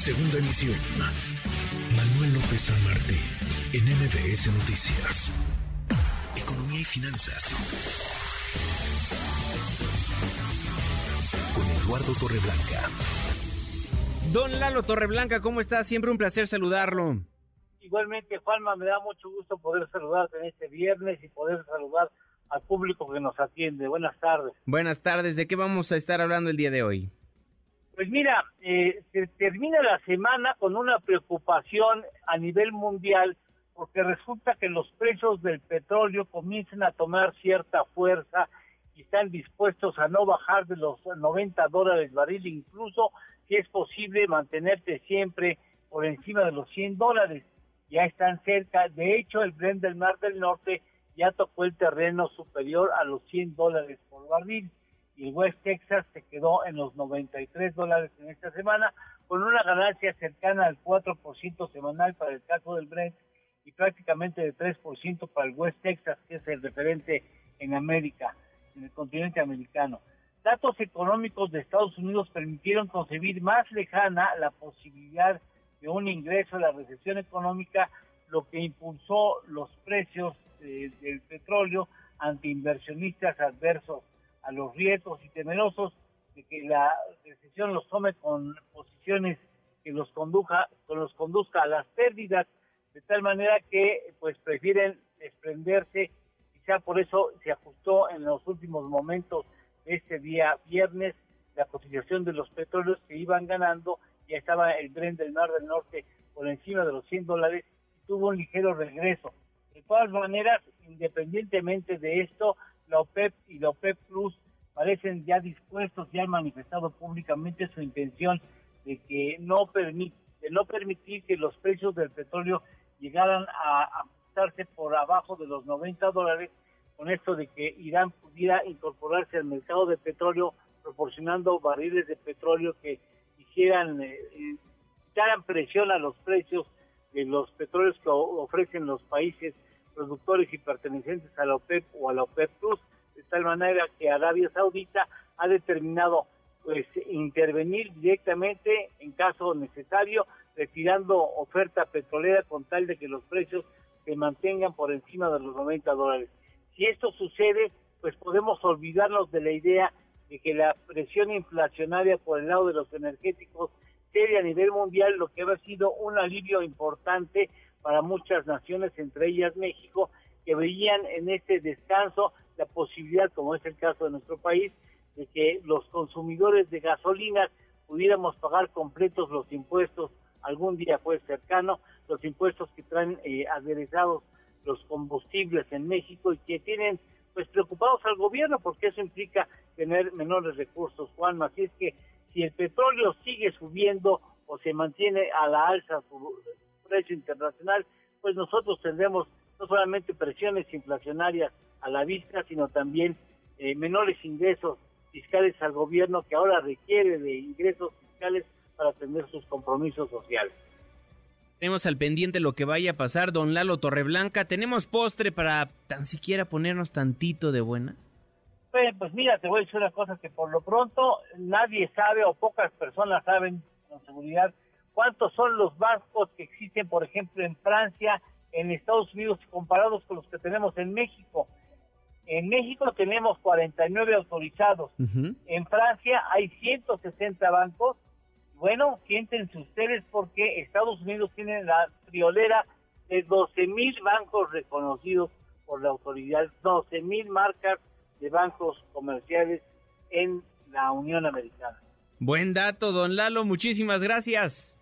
Segunda emisión. Manuel López San Martín, en MBS Noticias. Economía y finanzas. Con Eduardo Torreblanca. Don Lalo Torreblanca, ¿cómo está? Siempre un placer saludarlo. Igualmente, Juanma, me da mucho gusto poder saludarte en este viernes y poder saludar al público que nos atiende. Buenas tardes. Buenas tardes. ¿De qué vamos a estar hablando el día de hoy? Pues mira, eh, se termina la semana con una preocupación a nivel mundial porque resulta que los precios del petróleo comienzan a tomar cierta fuerza y están dispuestos a no bajar de los 90 dólares barril, incluso si es posible mantenerte siempre por encima de los 100 dólares. Ya están cerca, de hecho el Brent del Mar del Norte ya tocó el terreno superior a los 100 dólares por barril y el West Texas se quedó en los 93 dólares en esta semana con una ganancia cercana al 4% semanal para el caso del Brent y prácticamente de 3% para el West Texas, que es el referente en América, en el continente americano. Datos económicos de Estados Unidos permitieron concebir más lejana la posibilidad de un ingreso a la recesión económica, lo que impulsó los precios eh, del petróleo ante inversionistas adversos los riesgos y temerosos de que la recesión los tome con posiciones que los conduja, que los conduzca a las pérdidas, de tal manera que pues prefieren desprenderse, quizá por eso se ajustó en los últimos momentos de este día viernes la cotización de los petróleos que iban ganando, ya estaba el Brent del Mar del Norte por encima de los 100 dólares, tuvo un ligero regreso. De todas maneras, independientemente de esto, la OPEP y la OPEP Plus parecen ya dispuestos, ya han manifestado públicamente su intención de que no permitir que los precios del petróleo llegaran a ajustarse por abajo de los 90 dólares, con esto de que Irán pudiera incorporarse al mercado de petróleo proporcionando barriles de petróleo que hicieran, eh, presión a los precios de los petróleos que ofrecen los países productores y pertenecientes a la OPEP o a la OPEP Plus, de tal manera que Arabia Saudita ha determinado pues intervenir directamente en caso necesario, retirando oferta petrolera con tal de que los precios se mantengan por encima de los 90 dólares. Si esto sucede, pues podemos olvidarnos de la idea de que la presión inflacionaria por el lado de los energéticos sería a nivel mundial, lo que ha sido un alivio importante para muchas naciones, entre ellas México, que veían en este descanso la posibilidad, como es el caso de nuestro país, de que los consumidores de gasolinas pudiéramos pagar completos los impuestos, algún día fue cercano, los impuestos que traen eh, aderezados los combustibles en México y que tienen pues preocupados al gobierno porque eso implica tener menores recursos, Juan, así es que si el petróleo sigue subiendo o se mantiene a la alza su precio internacional, pues nosotros tendremos no solamente presiones inflacionarias a la vista, sino también eh, menores ingresos fiscales al gobierno que ahora requiere de ingresos fiscales para atender sus compromisos sociales. Tenemos al pendiente lo que vaya a pasar, don Lalo Torreblanca. ¿Tenemos postre para tan siquiera ponernos tantito de buena? Pues, mira, te voy a decir una cosa que por lo pronto nadie sabe o pocas personas saben con seguridad cuántos son los bancos que existen, por ejemplo, en Francia, en Estados Unidos, comparados con los que tenemos en México. En México tenemos 49 autorizados. En Francia hay 160 bancos. Bueno, siéntense ustedes porque Estados Unidos tiene la friolera de 12 mil bancos reconocidos por la autoridad, 12 mil marcas de bancos comerciales en la Unión Americana. Buen dato, don Lalo, muchísimas gracias.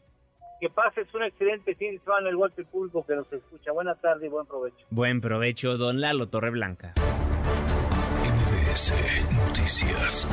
Que pases un excelente fin de semana, el público que nos escucha. Buena tarde y buen provecho. Buen provecho, don Lalo Torreblanca. MBS Noticias.